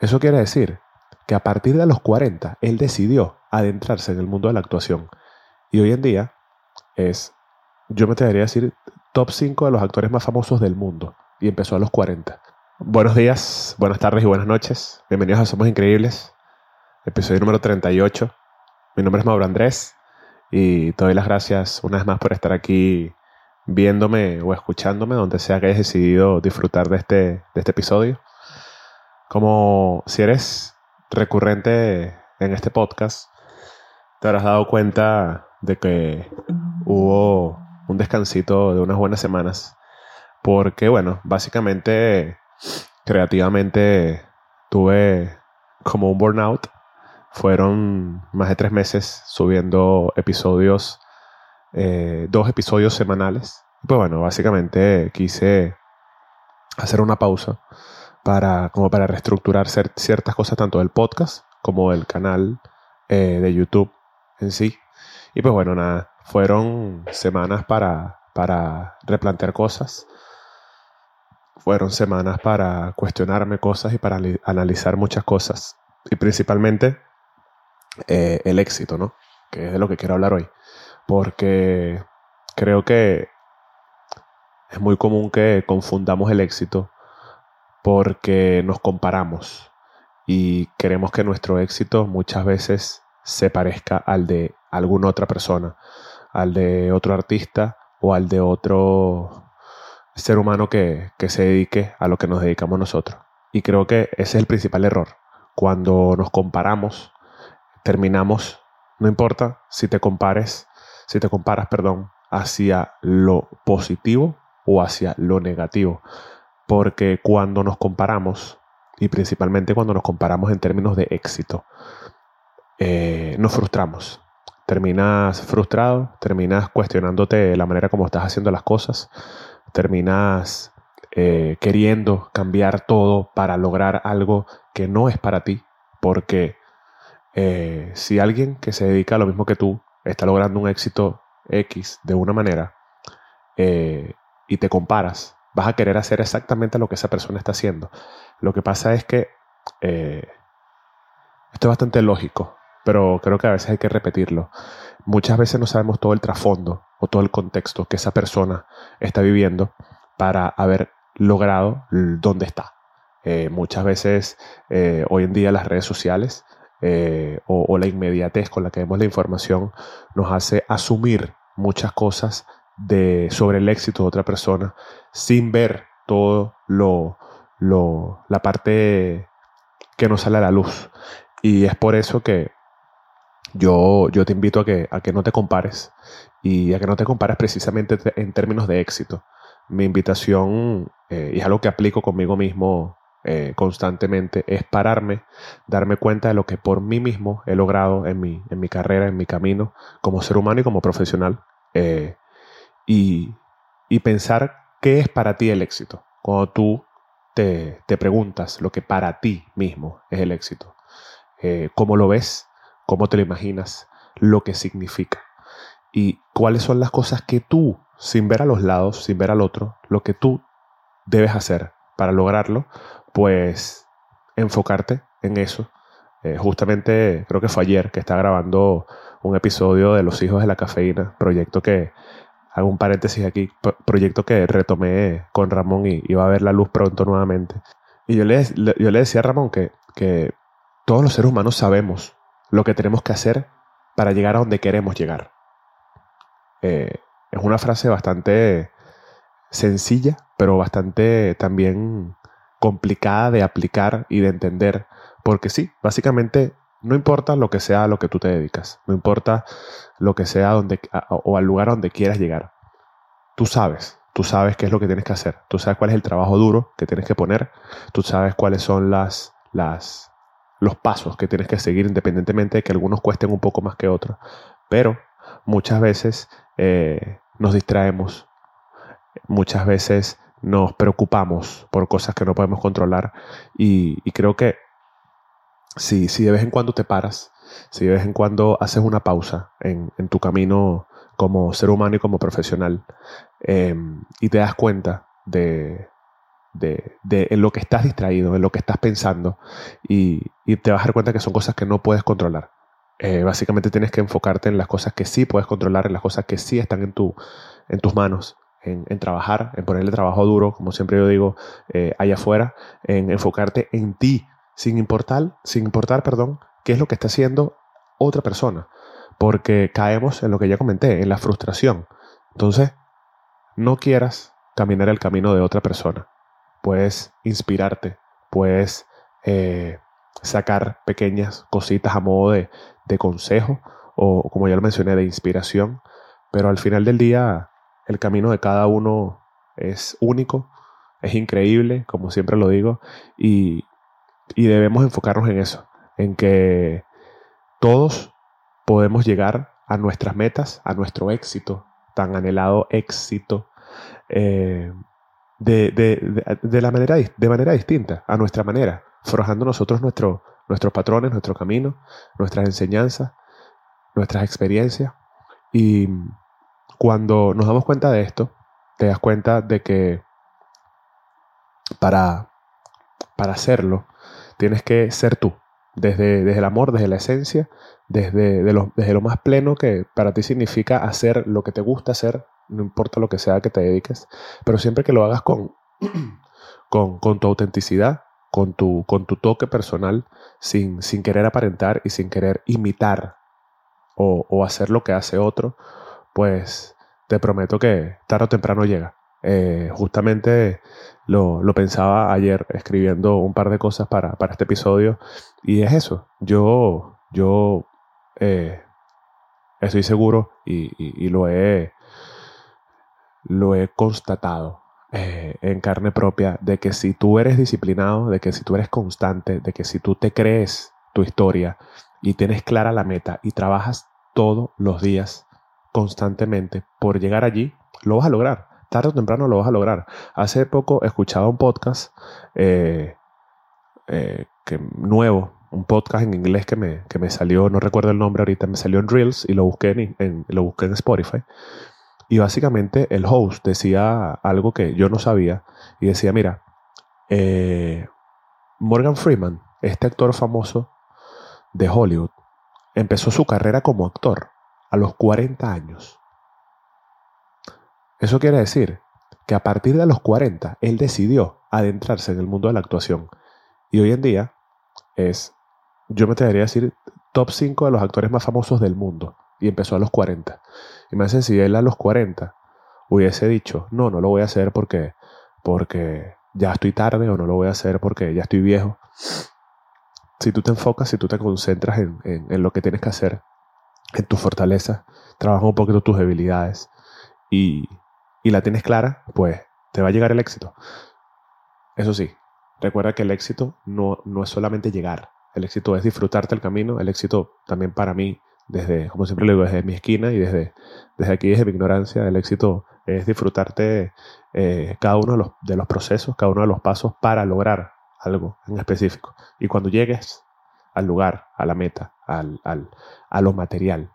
Eso quiere decir que a partir de los 40 él decidió adentrarse en el mundo de la actuación. Y hoy en día es, yo me atrevería a decir, top 5 de los actores más famosos del mundo. Y empezó a los 40. Buenos días, buenas tardes y buenas noches. Bienvenidos a Somos Increíbles, episodio número 38. Mi nombre es Mauro Andrés y te doy las gracias una vez más por estar aquí viéndome o escuchándome, donde sea que hayas decidido disfrutar de este, de este episodio. Como si eres recurrente en este podcast, te habrás dado cuenta de que hubo un descansito de unas buenas semanas. Porque, bueno, básicamente, creativamente, tuve como un burnout. Fueron más de tres meses subiendo episodios, eh, dos episodios semanales. Pues bueno, básicamente quise hacer una pausa para, como para reestructurar ciertas cosas tanto del podcast como del canal eh, de YouTube en sí. Y pues bueno, nada, fueron semanas para, replantear cosas. Fueron semanas para cuestionarme cosas y para analizar muchas cosas. Y principalmente eh, el éxito, ¿no? Que es de lo que quiero hablar hoy. Porque creo que es muy común que confundamos el éxito porque nos comparamos y queremos que nuestro éxito muchas veces se parezca al de alguna otra persona, al de otro artista o al de otro ser humano que, que se dedique a lo que nos dedicamos nosotros. Y creo que ese es el principal error. Cuando nos comparamos, terminamos, no importa si te compares, si te comparas, perdón, hacia lo positivo o hacia lo negativo. Porque cuando nos comparamos, y principalmente cuando nos comparamos en términos de éxito, eh, nos frustramos. Terminas frustrado, terminas cuestionándote la manera como estás haciendo las cosas, terminas eh, queriendo cambiar todo para lograr algo que no es para ti, porque eh, si alguien que se dedica a lo mismo que tú está logrando un éxito X de una manera y te comparas, vas a querer hacer exactamente lo que esa persona está haciendo. Lo que pasa es que eh, esto es bastante lógico, pero creo que a veces hay que repetirlo. Muchas veces no sabemos todo el trasfondo o todo el contexto que esa persona está viviendo para haber logrado dónde está. Eh, muchas veces eh, hoy en día las redes sociales o, o, la inmediatez con la que vemos la información nos hace asumir muchas cosas de, sobre el éxito de otra persona sin ver todo lo, lo, la parte que nos sale a la luz. Y es por eso que yo, yo te invito a que, a que no te compares y a que no te compares precisamente en términos de éxito. Mi invitación, eh, y es algo que aplico conmigo mismo eh, constantemente, es pararme, darme cuenta de lo que por mí mismo he logrado en mi, en mi carrera, en mi camino, como ser humano y como profesional. Eh, y, pensar qué es para ti el éxito. Cuando tú te, preguntas lo que para ti mismo es el éxito, eh, cómo lo ves, cómo te lo imaginas, lo que significa y cuáles son las cosas que tú, sin ver a los lados, sin ver al otro, lo que tú debes hacer para lograrlo, pues enfocarte en eso. Eh, justamente creo que fue ayer que estaba grabando un episodio de Los Hijos de la Cafeína, proyecto que hago un paréntesis aquí, proyecto que retomé con Ramón y, iba va a ver la luz pronto nuevamente. Y yo le, yo le decía a Ramón que, que todos los seres humanos sabemos lo que tenemos que hacer para llegar a donde queremos llegar. Eh, es una frase bastante sencilla, pero bastante también complicada de aplicar y de entender, porque sí, básicamente no importa lo que sea a lo que tú te dedicas, no importa lo que sea donde, o al lugar donde quieras llegar. Tú sabes, tú sabes qué es lo que tienes que hacer, tú sabes cuál es el trabajo duro que tienes que poner, tú sabes cuáles son las, las, los pasos que tienes que seguir independientemente de que algunos cuesten un poco más que otros. Pero muchas veces eh, nos distraemos, muchas veces nos preocupamos por cosas que no podemos controlar y creo que si, si de vez en cuando te paras, si de vez en cuando haces una pausa en, tu camino como ser humano y como profesional em, y te das cuenta de, en lo que estás distraído, en lo que estás pensando, y, te vas a dar cuenta que son cosas que no puedes controlar. Eh, básicamente tienes que enfocarte en las cosas que sí puedes controlar, en las cosas que sí están en, tu, en tus manos, en, trabajar, en ponerle trabajo duro, como siempre yo digo, eh, allá afuera, en enfocarte en ti, sin importar, sin importar, perdón, qué es lo que está haciendo otra persona, porque caemos en lo que ya comenté, en la frustración. Entonces, no quieras caminar el camino de otra persona. Puedes inspirarte, puedes eh, sacar pequeñas cositas a modo de, de consejo o, como ya lo mencioné, de inspiración, pero al final del día el camino de cada uno es único, es increíble, como siempre lo digo, y, debemos enfocarnos en eso, en que todos podemos llegar a nuestras metas, a nuestro éxito, tan anhelado éxito, eh, de, la manera, de manera distinta, a nuestra manera, forjando nosotros nuestro, nuestros patrones, nuestro camino, nuestras enseñanzas, nuestras experiencias. Y cuando nos damos cuenta de esto, te das cuenta de que para, para hacerlo tienes que ser tú, desde, desde el amor, desde la esencia, desde, lo, desde lo más pleno que para ti significa hacer lo que te gusta hacer, no importa lo que sea que te dediques, pero siempre que lo hagas con, con, con tu autenticidad, con tu, con tu toque personal, sin, sin querer aparentar y sin querer imitar o, o, hacer lo que hace otro, pues te prometo que tarde o temprano llega. Eh, justamente lo, lo, pensaba ayer escribiendo un par de cosas para, para este episodio y es eso. Yo, yo eh, estoy seguro y, y, lo, he, lo he constatado eh, en carne propia de que si tú eres disciplinado, de que si tú eres constante, de que si tú te crees tu historia y tienes clara la meta y trabajas todos los días constantemente por llegar allí, lo vas a lograr. Tarde o temprano lo vas a lograr. Hace poco escuchaba un podcast eh, eh, que, nuevo, un podcast en inglés que me, que me salió, no recuerdo el nombre ahorita, me salió en Reels y lo busqué en lo busqué en Spotify. Y básicamente el host decía algo que yo no sabía y decía, mira, eh, Morgan Freeman, este actor famoso de Hollywood, empezó su carrera como actor a los 40 años. Eso quiere decir que a partir de los 40 él decidió adentrarse en el mundo de la actuación. Y hoy en día es, yo me atrevería a decir, top 5 de los actores más famosos del mundo y empezó a los 40. Y me hace si él a los 40 hubiese dicho, no, no lo voy a hacer porque, porque ya estoy tarde o no lo voy a hacer porque ya estoy viejo. Si tú te enfocas, si tú te concentras en, en, lo que tienes que hacer, en tu fortaleza, trabajas un poquito tus debilidades y, y la tienes clara, pues te va a llegar el éxito. Eso sí, recuerda que el éxito no, no es solamente llegar, el éxito es disfrutarte el camino, el éxito también para mí desde, como siempre digo, desde mi esquina y desde, desde aquí, desde mi ignorancia, el éxito es disfrutarte eh, cada uno de los, de los procesos, cada uno de los pasos para lograr algo en específico. Y cuando llegues al lugar, a la meta, al, al, a lo material,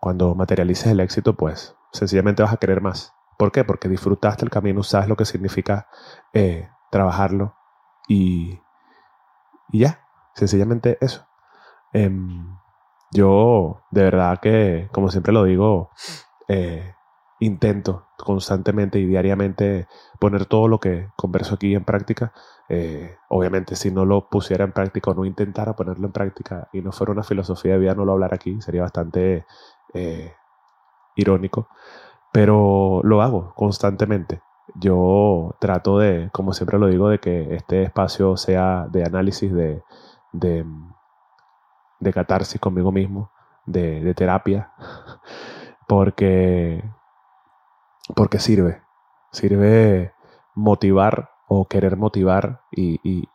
cuando materialices el éxito, pues sencillamente vas a querer más. ¿Por qué? Porque disfrutaste el camino, sabes lo que significa eh, trabajarlo y, ya, sencillamente eso. Em, yo, de verdad que, como siempre lo digo, eh, intento constantemente y diariamente poner todo lo que converso aquí en práctica. Eh, obviamente, si no lo pusiera en práctica o no intentara ponerlo en práctica y no fuera una filosofía de vida, no lo hablar aquí, sería bastante irónico. Pero lo hago constantemente. Yo trato de, como siempre lo digo, de que este espacio sea de análisis, de, de de catarsis conmigo mismo, de, terapia, porque, porque sirve, sirve motivar o querer motivar y,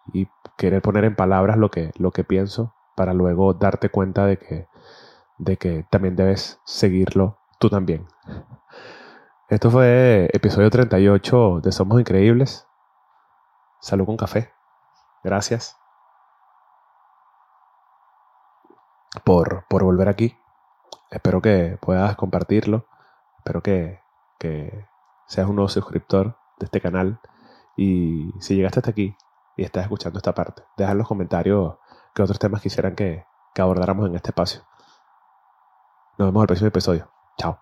querer poner en palabras lo que, lo que pienso para luego darte cuenta de que, de que también debes seguirlo tú también. Esto fue episodio 38 de Somos Increíbles. Salud con café. Gracias. por, por volver aquí. Espero que puedas compartirlo. Espero que, que seas un nuevo suscriptor de este canal Y si llegaste hasta aquí y estás escuchando esta parte, deja en los comentarios qué otros temas quisieran que, que abordáramos en este espacio. Nos vemos el próximo episodio. Chao.